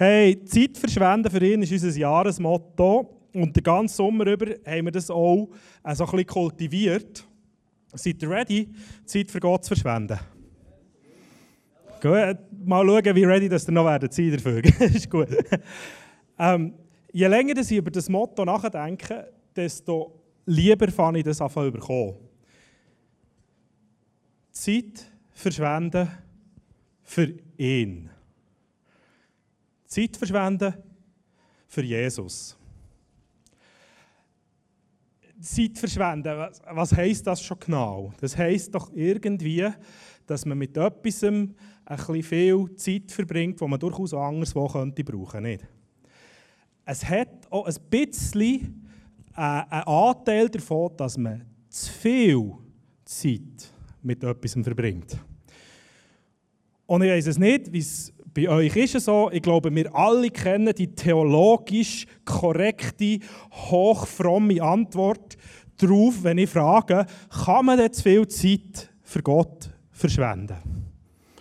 Hey, Zeit verschwenden für ihn ist unser Jahresmotto. Und den ganzen Sommer über haben wir das auch äh, ein bisschen kultiviert. Seid ihr ready, Zeit für Gott zu verschwenden? Gut, mal schauen, wie ready das ihr noch werdet sein dafür. ist gut. Ähm, je länger ich über das Motto nachdenke, desto lieber fange ich das an zu bekommen. Zeit verschwenden für ihn. Zeit verschwenden für Jesus. Zeit verschwenden, was, was heisst das schon genau? Das heisst doch irgendwie, dass man mit etwas ein bisschen viel Zeit verbringt, wo man durchaus anderswo könnte brauchen, nicht? Es hat auch ein bisschen äh, einen Anteil davon, dass man zu viel Zeit mit etwas verbringt. Und ich weiß es nicht, wie es bei euch ist es so, ich glaube, wir alle kennen die theologisch korrekte, hochfromme Antwort darauf, wenn ich frage, kann man denn zu viel Zeit für Gott verschwenden?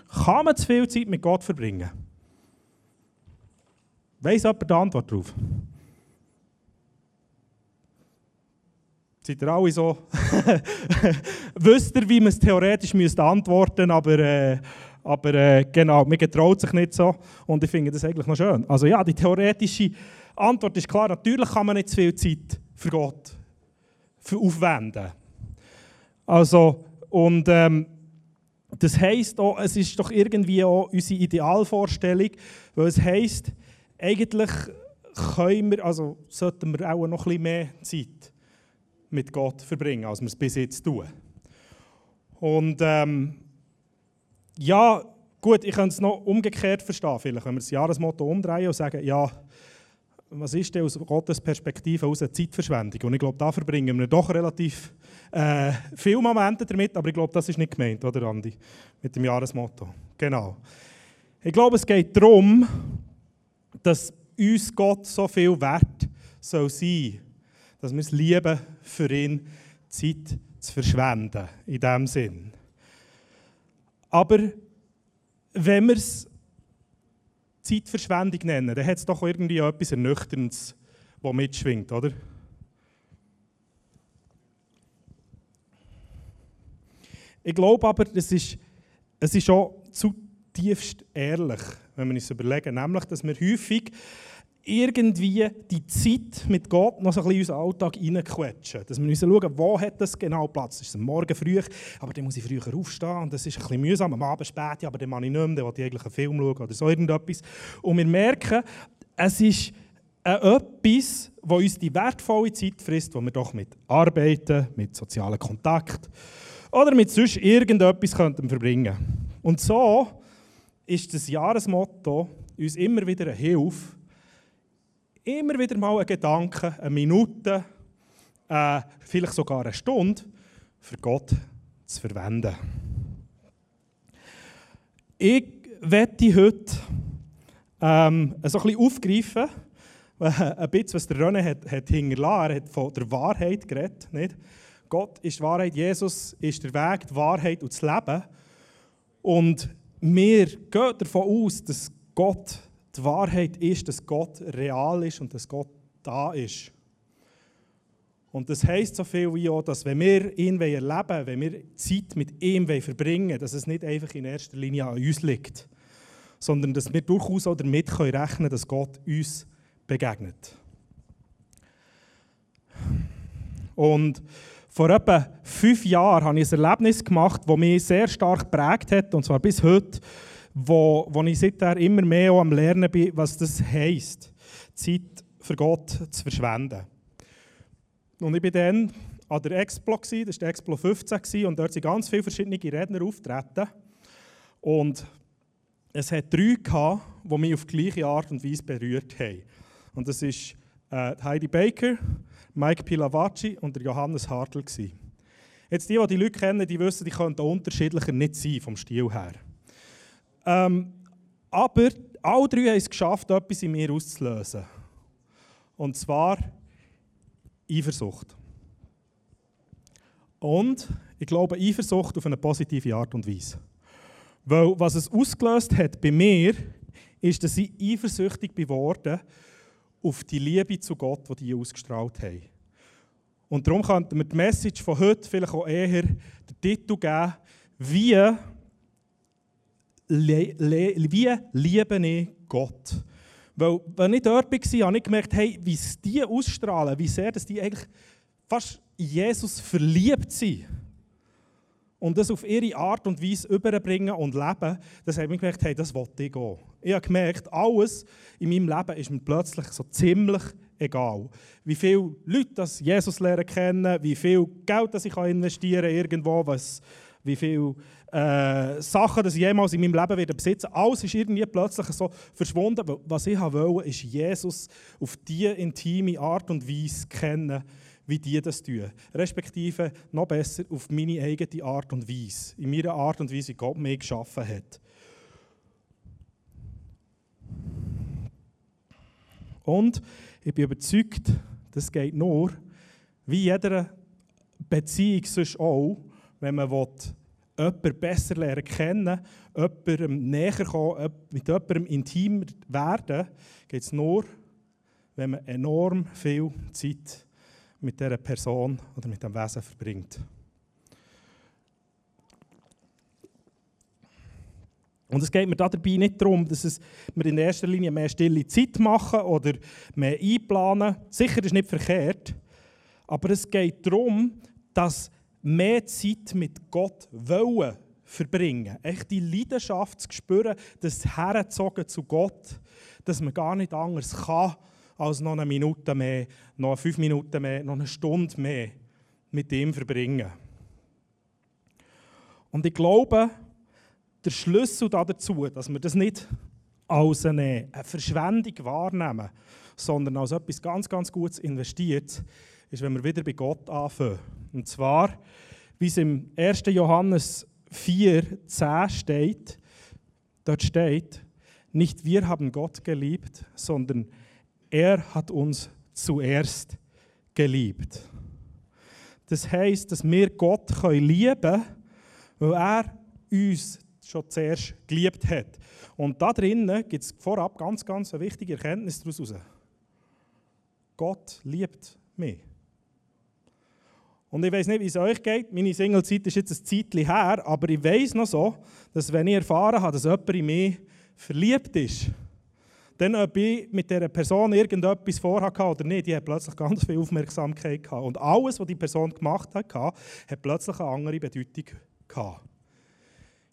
Kann man zu viel Zeit mit Gott verbringen? Weiss jemand die Antwort darauf? Seid ihr alle so? Wisst ihr, wie man es theoretisch antworten müsste, aber... Äh, aber äh, genau, man getraut sich nicht so und ich finde das eigentlich noch schön. Also ja, die theoretische Antwort ist klar, natürlich kann man nicht zu viel Zeit für Gott für aufwenden. Also, und ähm, das heisst auch, es ist doch irgendwie auch unsere Idealvorstellung, weil es heisst, eigentlich können wir, also sollten wir auch noch ein bisschen mehr Zeit mit Gott verbringen, als wir es bis jetzt tun. Und ähm, ja, gut, ich könnte es noch umgekehrt verstehen, vielleicht, wenn wir das Jahresmotto umdrehen und sagen, ja, was ist denn aus Gottes Perspektive aus einer Zeitverschwendung? Und ich glaube, da verbringen wir doch relativ äh, viele Momente damit, aber ich glaube, das ist nicht gemeint, oder Andi? Mit dem Jahresmotto. Genau. Ich glaube, es geht darum, dass uns Gott so viel wert soll sein, dass wir es lieben, für ihn Zeit zu verschwenden, in diesem Sinn. Aber wenn wir es Zeitverschwendung nennen, dann hat es doch irgendwie etwas Ernüchterndes, das mitschwingt, oder? Ich glaube aber, es ist, es ist auch zutiefst ehrlich, wenn wir uns überlegen, nämlich, dass wir häufig irgendwie die Zeit mit Gott noch so ein bisschen in unseren Alltag reinquetschen. Dass wir schauen, wo hat das genau Platz. Ist es Morgen früh, aber dann muss ich früher aufstehen und das ist ein bisschen mühsam. Am Abend spät, aber dann mache ich nicht mehr, dann ich eigentlich einen Film schauen oder so irgendetwas. Und wir merken, es ist äh, etwas, das uns die wertvolle Zeit frisst, die wir doch mit Arbeiten, mit sozialen Kontakt oder mit sonst irgendetwas könnten verbringen Und so ist das Jahresmotto uns immer wieder eine Hilfe, immer wieder mal einen Gedanken, eine Minute, äh, vielleicht sogar eine Stunde für Gott zu verwenden. Ich werde heute ähm, so ein bisschen aufgreifen, ein bisschen, was der René hat, hat hinterlassen. Er hat von der Wahrheit geredet. Nicht? Gott ist die Wahrheit, Jesus ist der Weg, die Wahrheit und das Leben. Und wir gehen davon aus, dass Gott die Wahrheit ist, dass Gott real ist und dass Gott da ist. Und das heißt so viel wie auch, dass wenn wir ihn erleben wenn wir Zeit mit ihm verbringen dass es nicht einfach in erster Linie an uns liegt, sondern dass wir durchaus auch damit rechnen können, dass Gott uns begegnet. Und vor etwa fünf Jahren habe ich ein Erlebnis gemacht, das mich sehr stark geprägt hat, und zwar bis heute wo, wo ich seitdem immer mehr am Lernen bin, was das heisst, Zeit für Gott zu verschwenden. Und ich war dann an der Explo, das war der Explo 15, und dort sind ganz viele verschiedene Redner auftreten. Und es hat drei gehabt, die mich auf die gleiche Art und Weise berührt haben. Und das ist äh, Heidi Baker, Mike Pilavacci und der Johannes Hartl. Jetzt die, die die Leute kennen, die wissen, die könnten unterschiedlicher nicht sein vom Stil her. Ähm, aber alle drei haben es geschafft, etwas in mir auszulösen. Und zwar Eifersucht. Und ich glaube, Eifersucht auf eine positive Art und Weise. Weil was es ausgelöst hat bei mir, ist, dass ich eifersüchtig geworden auf die Liebe zu Gott, die die ausgestrahlt haben. Und darum könnten wir die Message von heute vielleicht auch eher den Titel geben, wie, le, le, wie liebe ich Gott? Weil, wenn ich dort war, habe ich gemerkt, hey, wie es die ausstrahlen, wie sehr dass die eigentlich fast Jesus verliebt sind und das auf ihre Art und Weise überbringen und leben, das habe ich gemerkt, hey, das wollte ich auch. Ich habe gemerkt, alles in meinem Leben ist mir plötzlich so ziemlich egal. Wie viele Leute das Jesus lernen kennen, wie viel Geld das ich investieren kann irgendwo, was, wie viele äh, Sachen, die ich jemals in meinem Leben werde besitzen alles ist irgendwie plötzlich so verschwunden. Was ich wollte, ist Jesus auf diese intime Art und Weise kennen, wie die das tun. Respektive noch besser auf meine eigene Art und Weise. In meiner Art und Weise, wie Gott mich geschaffen hat. Und ich bin überzeugt, das geht nur, wie jeder Beziehung sonst auch, wenn man will, jemanden besser lernen kennen, jemandem näher kommen, mit jemandem intimer werden, geht es nur, wenn man enorm viel Zeit mit dieser Person oder mit dem Wesen verbringt. Und es geht mir dabei nicht darum, dass es wir in erster Linie mehr stille Zeit machen oder mehr einplanen. Sicher ist nicht verkehrt. Aber es geht darum, dass mehr Zeit mit Gott wollen verbringen. Echt die Leidenschaft zu spüren, das Herzogen zu Gott, dass man gar nicht anders kann, als noch eine Minute mehr, noch fünf Minuten mehr, noch eine Stunde mehr mit ihm verbringen. Und ich glaube, der Schlüssel dazu, dass wir das nicht als eine Verschwendung wahrnehmen, sondern als etwas ganz, ganz Gutes investiert, ist, wenn wir wieder bei Gott anfangen. Und zwar, wie es im 1. Johannes 4, 10 steht, dort steht, nicht wir haben Gott geliebt, sondern er hat uns zuerst geliebt. Das heißt, dass wir Gott lieben können, weil er uns schon zuerst geliebt hat. Und da drinnen gibt es vorab ganz, ganz eine wichtige Erkenntnis daraus. Gott liebt mich. Und ich weiß nicht, wie es euch geht. Meine Singlezeit ist jetzt ein Zeitchen her, aber ich weiß noch so, dass wenn ich erfahren habe, dass jemand in mich verliebt ist, dann, ob ich mit dieser Person irgendetwas vorhatte oder nicht, die hat plötzlich ganz viel Aufmerksamkeit gehabt. Und alles, was die Person gemacht hat, hat plötzlich eine andere Bedeutung gehabt.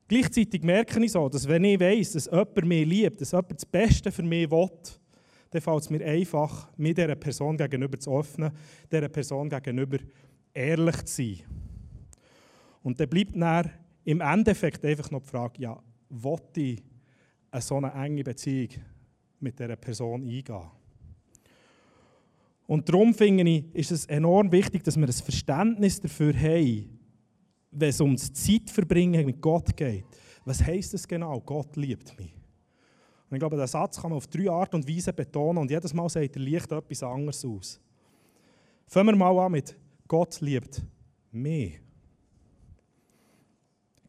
Gleichzeitig merke ich so, dass wenn ich weiß, dass jemand mich liebt, dass jemand das Beste für mich will, dann fällt es mir einfach, mir dieser Person gegenüber zu öffnen, dieser Person gegenüber ehrlich zu sein. Und dann bleibt dann im Endeffekt einfach noch die Frage, ja, will ich eine so eine enge Beziehung mit dieser Person eingehen. Und darum finde ich, ist es enorm wichtig, dass wir ein Verständnis dafür haben, wenn es um das Zeitverbringen mit Gott geht. Was heisst das genau? Gott liebt mich. Und ich glaube, diesen Satz kann man auf drei Art und Weise betonen und jedes Mal sagt er Licht etwas anderes aus. Fangen wir mal an mit Gott liebt mich.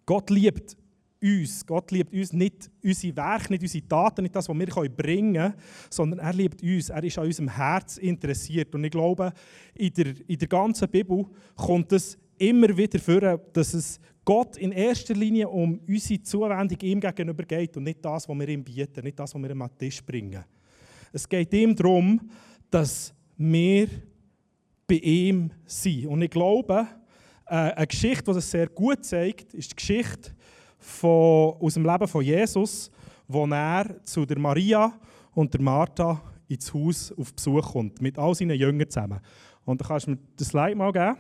Gott liebt uns. Gott liebt uns nicht unsere Werke, nicht unsere Taten, nicht das, was wir bringen können, sondern er liebt uns. Er ist an unserem Herz interessiert. Und ich glaube, in der, in der ganzen Bibel kommt es immer wieder vor, dass es Gott in erster Linie um unsere Zuwendung ihm gegenüber geht und nicht das, was wir ihm bieten, nicht das, was wir ihm an den Tisch bringen. Es geht ihm darum, dass wir bei ihm sind. Und ich glaube, äh, eine Geschichte, die das sehr gut zeigt, ist die Geschichte von, aus dem Leben von Jesus, wo er zu der Maria und der Martha ins Haus auf Besuch kommt, mit all seinen Jüngern zusammen. Und da kannst du mir das Slide mal geben.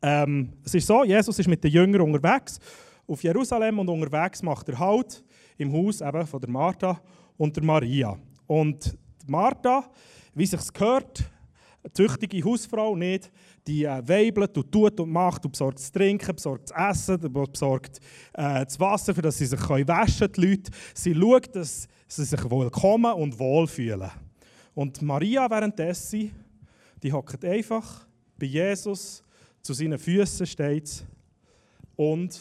Ähm, es ist so, Jesus ist mit den Jüngern unterwegs auf Jerusalem und unterwegs macht er Halt im Haus eben von der Martha und der Maria. Und Martha, wie sich gehört, eine tüchtige Hausfrau nicht, die äh, weibelt und tut und macht und besorgt das Trinken, besorgt das Essen, besorgt äh, das Wasser, für das sie sich können waschen können, die Leute. Sie schaut, dass sie sich willkommen und wohlfühlen. Und Maria währenddessen, die hockt einfach bei Jesus, zu seinen Füßen steht und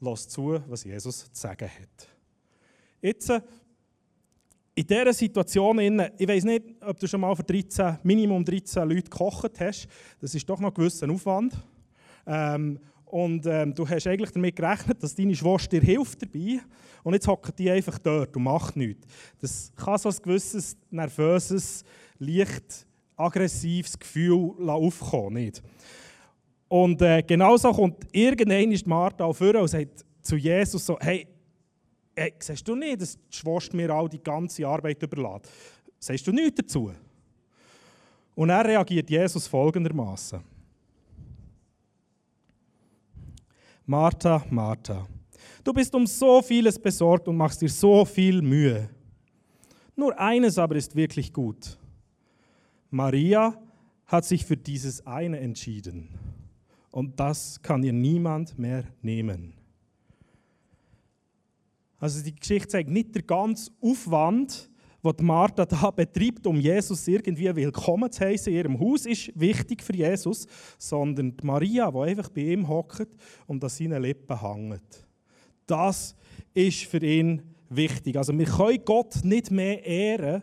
lässt zu, was Jesus zu sagen hat. Jetzt in dieser Situation, ich weiß nicht, ob du schon mal für 13, Minimum 13 Leute gekocht hast, das ist doch noch ein gewisser Aufwand. Ähm, und ähm, du hast eigentlich damit gerechnet, dass deine Schwester dir hilft dabei. Und jetzt hockt die einfach dort und macht nichts. Das kann so ein gewisses nervöses, leicht aggressives Gefühl aufkommen. Nicht? Und äh, genauso kommt irgendwann ist Martha auf und sagt zu Jesus so, hey, hey, siehst du nicht, dass die Schwester mir all die ganze Arbeit überlässt? Sagst du nichts dazu? Und er reagiert Jesus folgendermaßen: Martha, Martha, du bist um so vieles besorgt und machst dir so viel Mühe. Nur eines aber ist wirklich gut. Maria hat sich für dieses eine entschieden und das kann ihr niemand mehr nehmen. Also die Geschichte zeigt nicht der ganze Aufwand, den Martha da betreibt, um Jesus irgendwie willkommen zu heißen in ihrem Haus, ist wichtig für Jesus, sondern die Maria, die einfach bei ihm hockt und an seinen Lippen hängt. Das ist für ihn wichtig. Also wir können Gott nicht mehr ehren,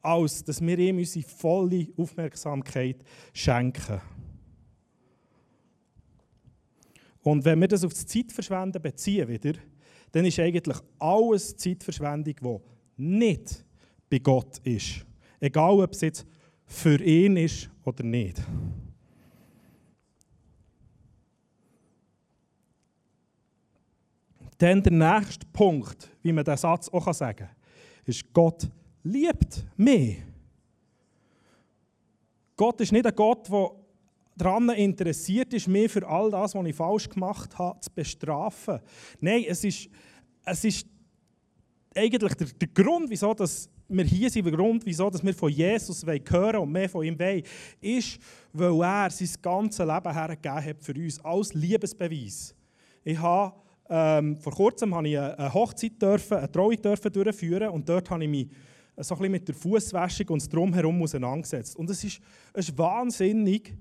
als dass wir ihm unsere volle Aufmerksamkeit schenken. Und wenn wir das auf das Zeitverschwenden beziehen wieder, dann ist eigentlich alles Zeitverschwendung, die nicht bei Gott ist. Egal, ob es jetzt für ihn ist oder nicht. Dann der nächste Punkt, wie man diesen Satz auch sagen kann, ist, Gott liebt mich. Gott ist nicht ein Gott, der daran interessiert ist, mich für all das, was ich falsch gemacht habe, zu bestrafen. Nein, es ist, es ist eigentlich der, der Grund, wieso dass wir hier sind, der Grund, wieso dass wir von Jesus hören und mehr von ihm wollen, ist, weil er sein ganzes Leben hergegeben hat für uns, als Liebesbeweis. Ich habe, ähm, vor kurzem habe ich eine Hochzeit, dürfen, eine Trauung dürfen durchführen und dort habe ich mich so ein bisschen mit der Fußwäschung und Drumherum auseinandergesetzt. Und es ist, es ist wahnsinnig,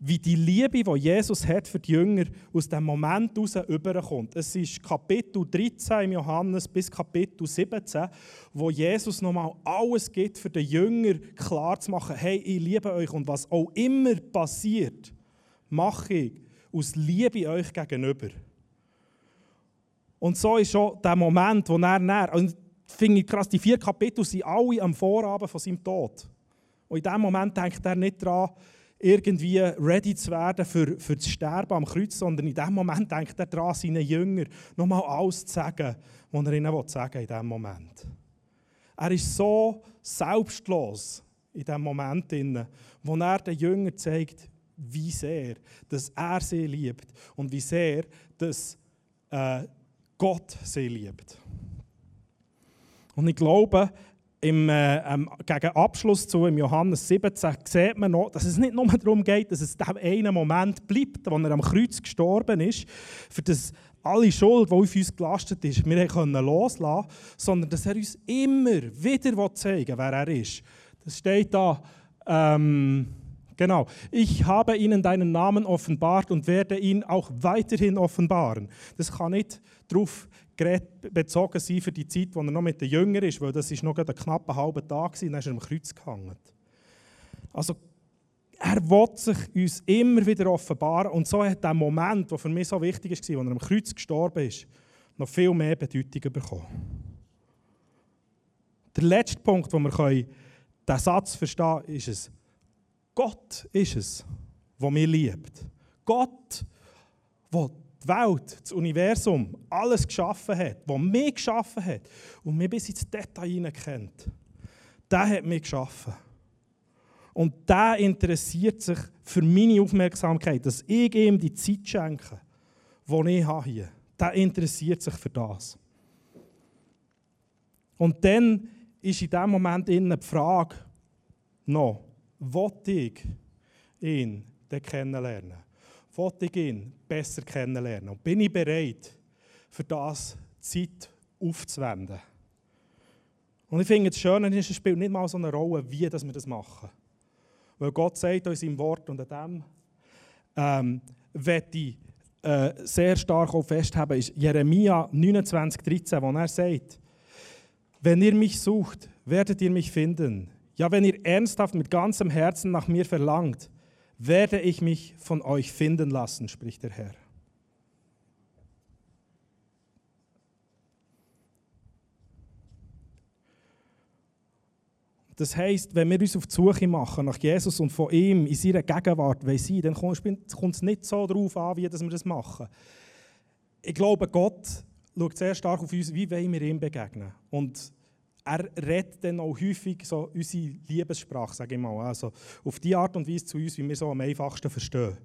wie die Liebe, die Jesus hat für die Jünger, aus dem Moment heraus überkommt. Es ist Kapitel 13 im Johannes bis Kapitel 17, wo Jesus nochmal alles gibt, für den Jünger klar zu machen, hey, ich liebe euch und was auch immer passiert, mache ich aus Liebe euch gegenüber. Und so ist schon der Moment, wo er näher, und finde ich krass, die vier Kapitel sind alle am Vorabend von seinem Tod. Und in dem Moment denkt er nicht daran, irgendwie ready zu werden für, für das Sterben am Kreuz, sondern in dem Moment denkt er daran, seinen Jüngern nochmal alles zu sagen, was er ihnen sagen in diesem Moment. Er ist so selbstlos in diesem Moment, wo er den Jüngern zeigt, wie sehr dass er sie liebt und wie sehr dass, äh, Gott sie liebt. Und ich glaube, im, äh, ähm, gegen Abschluss zu, im Johannes 17, sieht man noch, dass es nicht nur darum geht, dass es dem einen Moment bleibt, wo er am Kreuz gestorben ist, für das alle Schuld, die auf uns gelastet ist, wir können loslassen, sondern dass er uns immer wieder zeigen will, wer er ist. Das steht da, ähm, genau. Ich habe ihnen deinen Namen offenbart und werde ihn auch weiterhin offenbaren. Das kann nicht darauf bezogen sein für die Zeit, wo er noch mit den Jüngern ist, weil das ist noch ein knapper halber Tag war, dann ist er am Kreuz gehangen. Also, er will sich uns immer wieder offenbaren und so hat der Moment, der für mich so wichtig war, als er am Kreuz gestorben ist, noch viel mehr Bedeutung bekommen. Der letzte Punkt, wo wir diesen Satz verstehen können, ist es, Gott ist es, der mich liebt. Gott, der die Welt, das Universum, alles geschaffen hat, was mich geschaffen hat und mich bis ins Detail hinein kennt, der hat mich geschaffen. Und der interessiert sich für meine Aufmerksamkeit, dass ich ihm die Zeit schenke, die ich habe hier. Der interessiert sich für das. Und dann ist in diesem Moment die Frage noch, will ich ihn kennenlernen? wollte ich ihn besser kennenlernen. Und bin ich bereit, für das Zeit aufzuwenden? Und ich finde, das Schöne ist, es spielt nicht mal so eine Rolle, wie wir das machen. Weil Gott sagt uns im Wort und an dem ähm, ich äh, sehr stark auch festhalten, ist Jeremia 29, 13, wo er sagt, Wenn ihr mich sucht, werdet ihr mich finden. Ja, wenn ihr ernsthaft mit ganzem Herzen nach mir verlangt, werde ich mich von euch finden lassen, spricht der Herr. Das heißt, wenn wir uns auf die Suche machen nach Jesus und von ihm in seiner Gegenwart sein dann kommt es nicht so darauf an, wie wir das machen. Ich glaube, Gott schaut sehr stark auf uns, wie wollen wir ihm begegnen. Und er redet dann auch häufig so unsere Liebessprache, sage ich mal. Also auf die Art und Weise zu uns, wie wir so am einfachsten verstehen.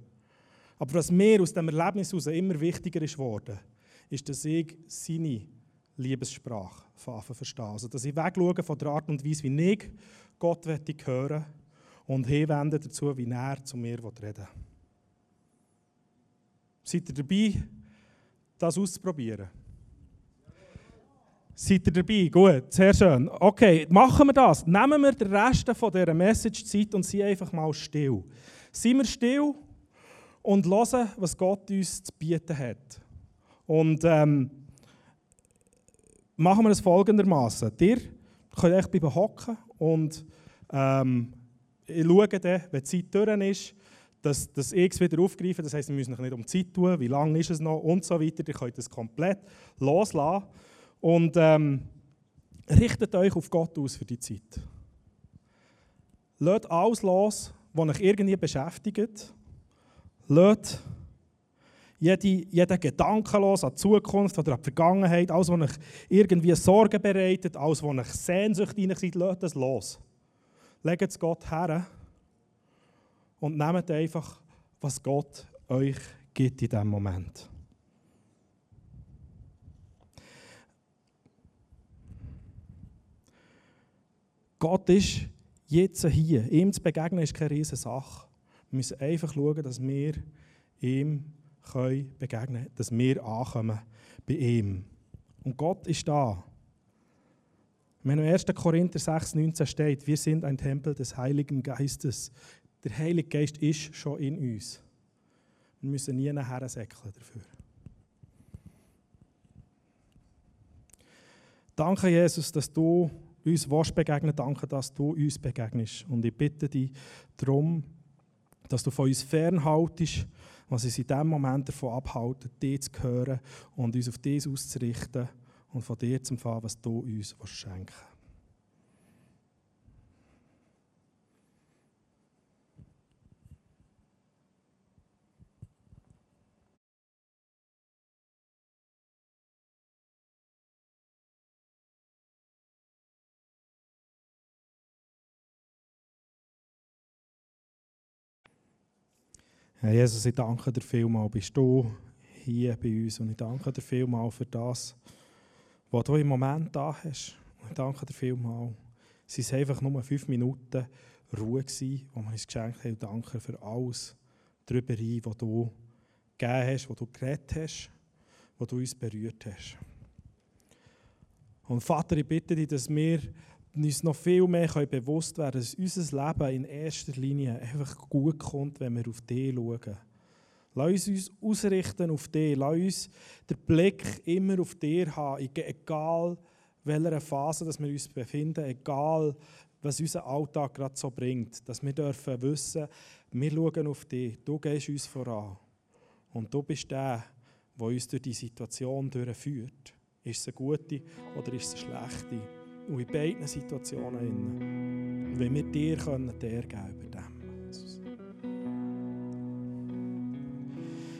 Aber was mir aus dem Erlebnis heraus immer wichtiger ist geworden, ist, dass ich seine Liebessprache verstehe. Also, dass ich wegschaue von der Art und Weise, wie ich Gott hören und hinwende dazu, wie er zu mir reden. Seid ihr dabei, das auszuprobieren? Seid ihr dabei? Gut, sehr schön. Okay, machen wir das. Nehmen wir den Rest dieser Message-Zeit und sind einfach mal still. Seien wir still und hören, was Gott uns zu bieten hat. Und ähm, machen wir es folgendermaßen. Ihr könnt echt bleiben hocken und ähm, ich schaue dann, wenn die Zeit durch ist, dass, dass ich es wieder aufgreife. Das heisst, wir müssen nicht um die Zeit tun, wie lange ist es noch und so weiter. Ihr könnt es komplett loslassen. Und ähm, richtet euch auf Gott aus für die Zeit. Lasst alles los, was euch irgendwie beschäftigt. Lasst jede, jeden Gedanken los an die Zukunft oder an die Vergangenheit, alles, was euch irgendwie Sorgen bereitet, alles, was euch Sehnsucht in seid, lasst es los. Legt es Gott her und nehmt einfach, was Gott euch gibt in diesem Moment. Gott ist jetzt hier. Ihm zu begegnen ist keine riesige Sache. Wir müssen einfach schauen, dass wir ihm können begegnen können, dass wir ankommen bei ihm. Und Gott ist da. Wenn im 1. Korinther 6, 19 steht, wir sind ein Tempel des Heiligen Geistes. Der Heilige Geist ist schon in uns. Wir müssen nie nachher säckeln dafür. Danke, Jesus, dass du uns willst begegnen, danke, dass du uns begegnest. Und ich bitte dich darum, dass du von uns fernhaltest, was uns in diesem Moment davon abhalten, dir zu hören und uns auf dies auszurichten und von dir zu empfangen, was du uns schenken willst. Herr Jesus, ich danke dir vielmal, bist du hier bei uns und ich danke dir vielmal für das, was du im Moment da hast. Und ich danke dir vielmal. Es waren einfach nur fünf Minuten Ruhe, wo wir uns geschenkt haben. Und danke für alles darüber ein, was du gegeben hast, was du geredet hast, was du uns berührt hast. Und Vater, ich bitte dich, dass wir uns noch viel mehr bewusst werden dass unser Leben in erster Linie einfach gut kommt, wenn wir auf dich schauen. Lass uns ausrichten auf dich. Lass uns den Blick immer auf dich haben, egal welcher Phase dass wir uns befinden, egal was unser Alltag gerade so bringt. Dass wir dürfen wissen, wir schauen auf dich, du gehst uns voran. Und du bist der, der uns durch die Situation durchführt. Ist es eine gute oder ist es eine schlechte? Und in beiden Situationen. Wenn wir dir können, dir geben. Jesus.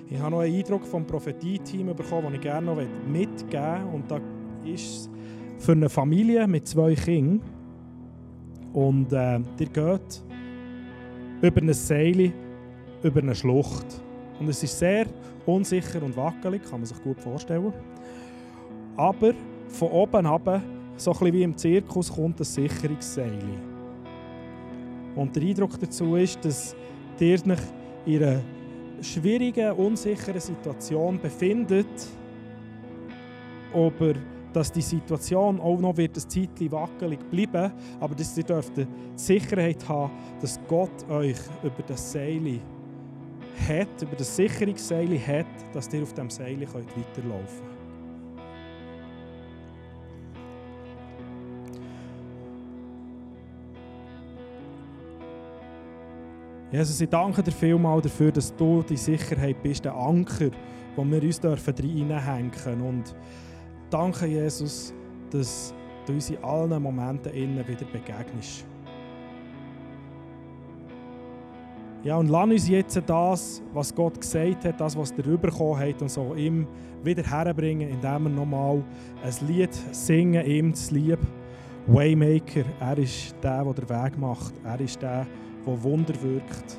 Ich habe noch einen Eindruck vom Prophetie-Team bekommen, den ich gerne noch mitgeben möchte. Und da ist es für eine Familie mit zwei Kindern. Und äh, ihr geht über eine Seile, über eine Schlucht. Und es ist sehr unsicher und wackelig, kann man sich gut vorstellen. Aber von oben herab so ein wie im Zirkus kommt ein Sicherungsseil. Und der Eindruck dazu ist, dass ihr euch in einer schwierigen, unsicheren Situation befindet, aber dass die Situation auch noch wird ein Zeitchen wackelig bleiben, aber dass ihr dürft die Sicherheit haben, dass Gott euch über das Seil hat, über das Sicherungsseil hat, dass ihr auf dem Seil weiterlaufen könnt. Jesus, ich danke dir vielmal dafür, dass du die Sicherheit bist, der Anker, wo wir uns dürfen reinhängen dürfen. Und danke, Jesus, dass du uns in allen Momenten innen wieder begegnest. Ja, und lass uns jetzt das, was Gott gesagt hat, das, was er bekommen hat, und so ihm wieder herbringen, indem wir nochmal ein Lied singen, ihm das Lieb. Waymaker, er ist der, der den Weg macht. Er ist der, der Wunder wirkt.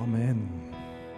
Amen.